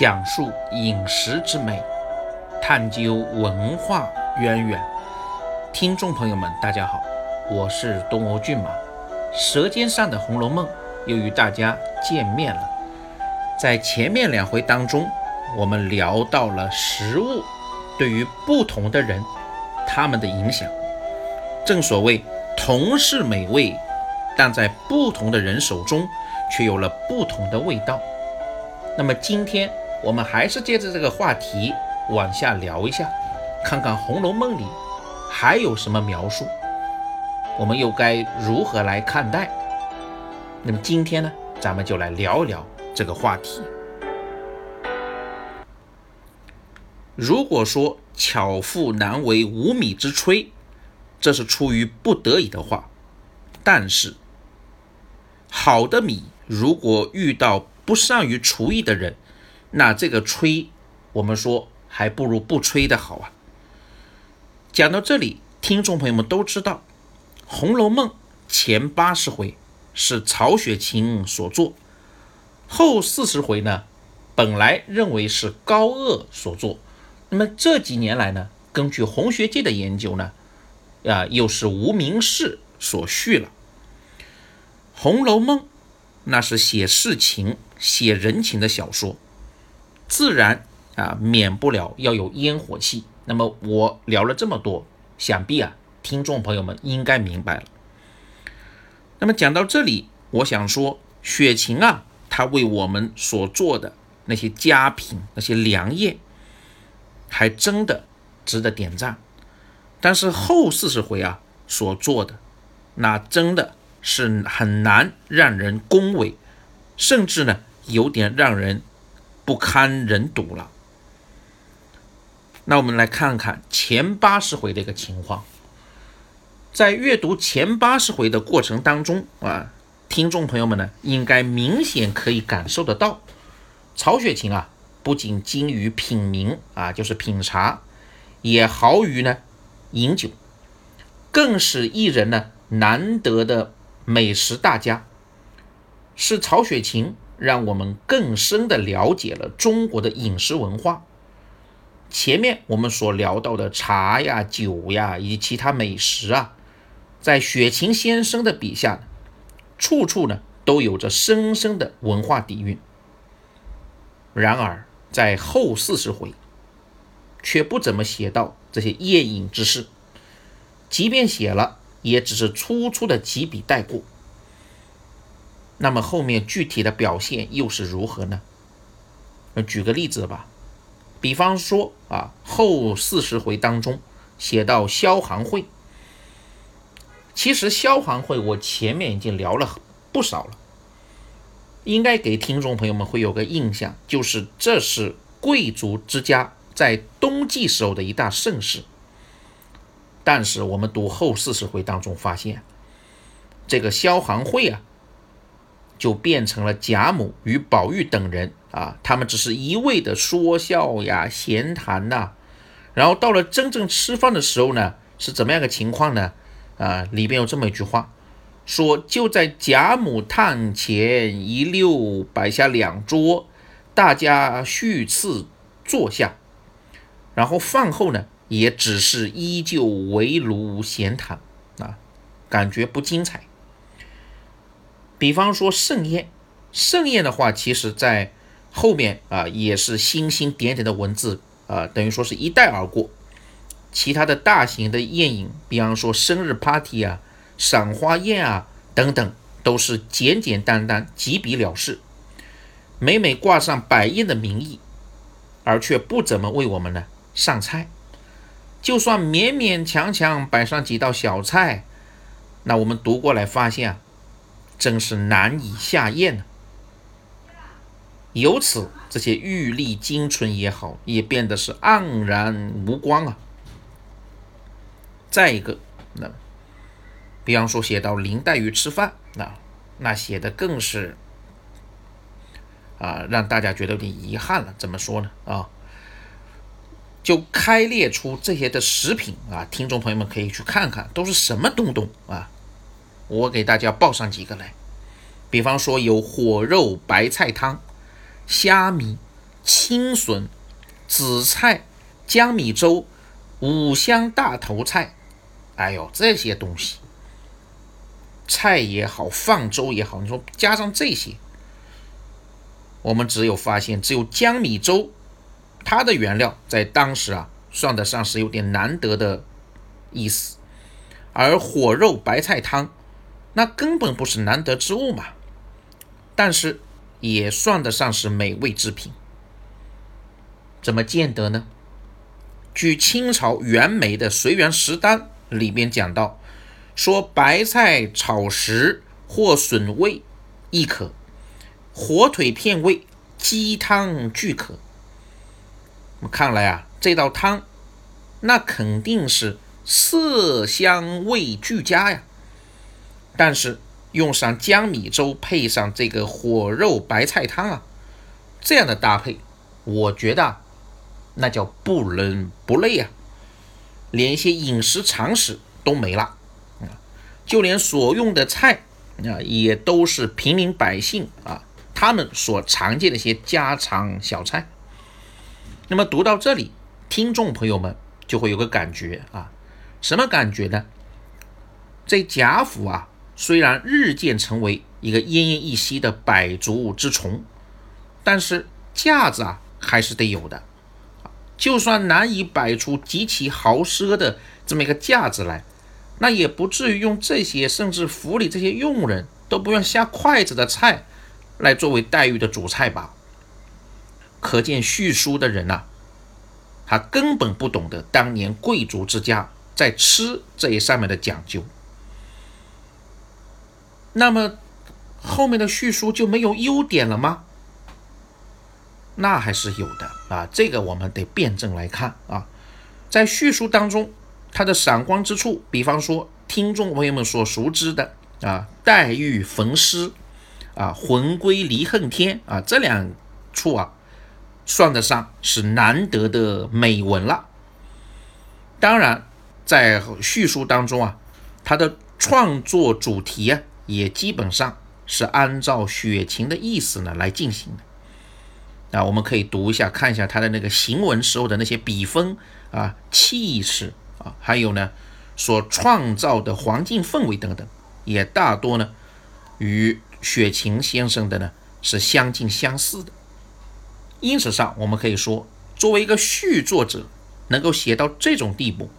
讲述饮食之美，探究文化渊源。听众朋友们，大家好，我是东欧骏马。舌尖上的《红楼梦》又与大家见面了。在前面两回当中，我们聊到了食物对于不同的人他们的影响。正所谓同是美味，但在不同的人手中却有了不同的味道。那么今天我们还是接着这个话题往下聊一下，看看《红楼梦》里还有什么描述，我们又该如何来看待？那么今天呢，咱们就来聊一聊这个话题。如果说巧妇难为无米之炊，这是出于不得已的话，但是好的米如果遇到不善于厨艺的人，那这个吹，我们说还不如不吹的好啊。讲到这里，听众朋友们都知道，《红楼梦》前八十回是曹雪芹所作，后四十回呢，本来认为是高鹗所作。那么这几年来呢，根据红学界的研究呢，啊，又是无名氏所续了。《红楼梦》那是写世情、写人情的小说，自然啊，免不了要有烟火气。那么我聊了这么多，想必啊，听众朋友们应该明白了。那么讲到这里，我想说，雪晴啊，她为我们所做的那些佳品、那些良业。还真的值得点赞，但是后四十回啊所做的，那真的是很难让人恭维，甚至呢有点让人不堪人睹了。那我们来看看前八十回的一个情况，在阅读前八十回的过程当中啊，听众朋友们呢应该明显可以感受得到，曹雪芹啊。不仅精于品茗啊，就是品茶，也豪于呢饮酒，更是一人呢难得的美食大家。是曹雪芹让我们更深的了解了中国的饮食文化。前面我们所聊到的茶呀、酒呀以及其他美食啊，在雪芹先生的笔下，处处呢都有着深深的文化底蕴。然而。在后四十回，却不怎么写到这些宴饮之事，即便写了，也只是粗粗的几笔带过。那么后面具体的表现又是如何呢？举个例子吧，比方说啊，后四十回当中写到萧行会，其实萧行会我前面已经聊了不少了。应该给听众朋友们会有个印象，就是这是贵族之家在冬季时候的一大盛事。但是我们读后四十回当中发现，这个萧行会啊，就变成了贾母与宝玉等人啊，他们只是一味的说笑呀、闲谈呐。然后到了真正吃饭的时候呢，是怎么样个情况呢？啊，里边有这么一句话。说就在贾母榻前一溜摆下两桌，大家续次坐下，然后饭后呢也只是依旧围炉闲谈啊，感觉不精彩。比方说盛宴，盛宴的话，其实在后面啊也是星星点点的文字啊，等于说是一带而过。其他的大型的宴饮，比方说生日 party 啊。赏花宴啊，等等，都是简简单单几笔了事，每每挂上摆宴的名义，而却不怎么为我们呢上菜。就算勉勉强强摆上几道小菜，那我们读过来发现啊，真是难以下咽呢。由此，这些玉立精纯也好，也变得是黯然无光啊。再一个，那。比方说写到林黛玉吃饭，那那写的更是啊，让大家觉得有点遗憾了。怎么说呢？啊，就开列出这些的食品啊，听众朋友们可以去看看，都是什么东东啊？我给大家报上几个来。比方说有火肉白菜汤、虾米、青笋、紫菜、江米粥、五香大头菜，哎呦，这些东西，菜也好，放粥也好，你说加上这些，我们只有发现，只有江米粥，它的原料在当时啊，算得上是有点难得的意思，而火肉白菜汤，那根本不是难得之物嘛，但是也算得上是美味之品。怎么见得呢？据清朝袁枚的《随园食单》里边讲到，说白菜炒食或笋味亦可，火腿片味鸡汤俱可。看来啊，这道汤那肯定是色香味俱佳呀。但是用上江米粥配上这个火肉白菜汤啊，这样的搭配，我觉得。那叫不伦不类啊，连一些饮食常识都没了啊，就连所用的菜啊，也都是平民百姓啊他们所常见的一些家常小菜。那么读到这里，听众朋友们就会有个感觉啊，什么感觉呢？这贾府啊，虽然日渐成为一个奄奄一息的百足之虫，但是架子啊还是得有的。就算难以摆出极其豪奢的这么一个架子来，那也不至于用这些甚至府里这些佣人都不愿下筷子的菜来作为黛玉的主菜吧？可见叙书的人呐，他根本不懂得当年贵族之家在吃这一上面的讲究。那么后面的叙述就没有优点了吗？那还是有的啊，这个我们得辩证来看啊。在叙述当中，它的闪光之处，比方说听众朋友们所熟知的啊，黛玉焚诗啊，魂归离恨天啊，这两处啊，算得上是难得的美文了。当然，在叙述当中啊，它的创作主题啊，也基本上是按照雪晴的意思呢来进行的。啊，我们可以读一下，看一下他的那个行文时候的那些笔锋啊、气势啊，还有呢所创造的环境氛围等等，也大多呢与雪晴先生的呢是相近相似的。因此上，我们可以说，作为一个续作者，能够写到这种地步，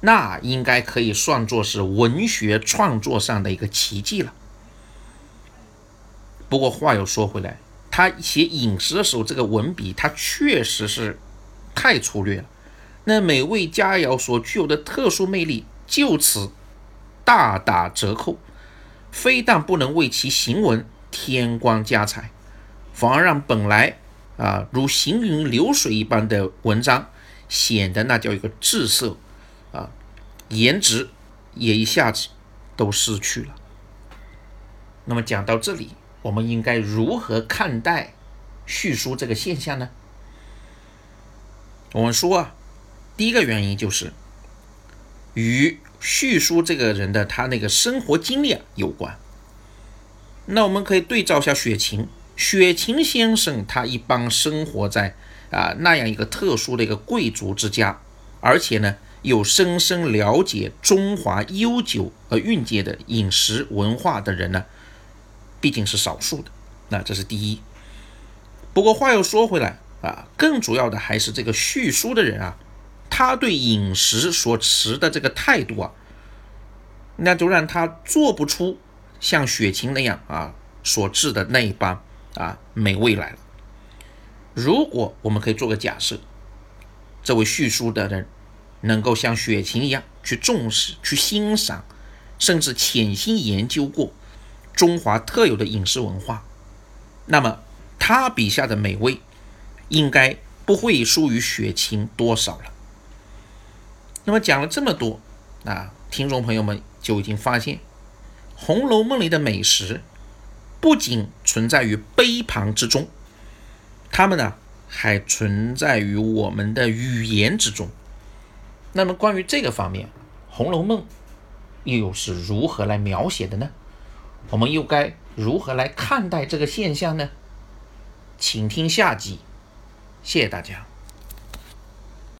那应该可以算作是文学创作上的一个奇迹了。不过话又说回来。他写饮食的时候，这个文笔他确实是太粗略了。那美味佳肴所具有的特殊魅力就此大打折扣，非但不能为其行文添光加彩，反而让本来啊如行云流水一般的文章显得那叫一个滞涩啊，颜值也一下子都失去了。那么讲到这里。我们应该如何看待叙书这个现象呢？我们说啊，第一个原因就是与叙书这个人的他那个生活经历啊有关。那我们可以对照一下雪晴，雪晴先生他一般生活在啊那样一个特殊的一个贵族之家，而且呢又深深了解中华悠久而蕴藉的饮食文化的人呢。毕竟是少数的，那这是第一。不过话又说回来啊，更主要的还是这个叙书的人啊，他对饮食所持的这个态度啊，那就让他做不出像雪晴那样啊所制的那一般啊美味来了。如果我们可以做个假设，这位叙书的人能够像雪晴一样去重视、去欣赏，甚至潜心研究过。中华特有的饮食文化，那么他笔下的美味，应该不会输于雪晴多少了。那么讲了这么多，啊，听众朋友们就已经发现，《红楼梦》里的美食不仅存在于杯盘之中，它们呢还存在于我们的语言之中。那么关于这个方面，《红楼梦》又是如何来描写的呢？我们又该如何来看待这个现象呢？请听下集，谢谢大家。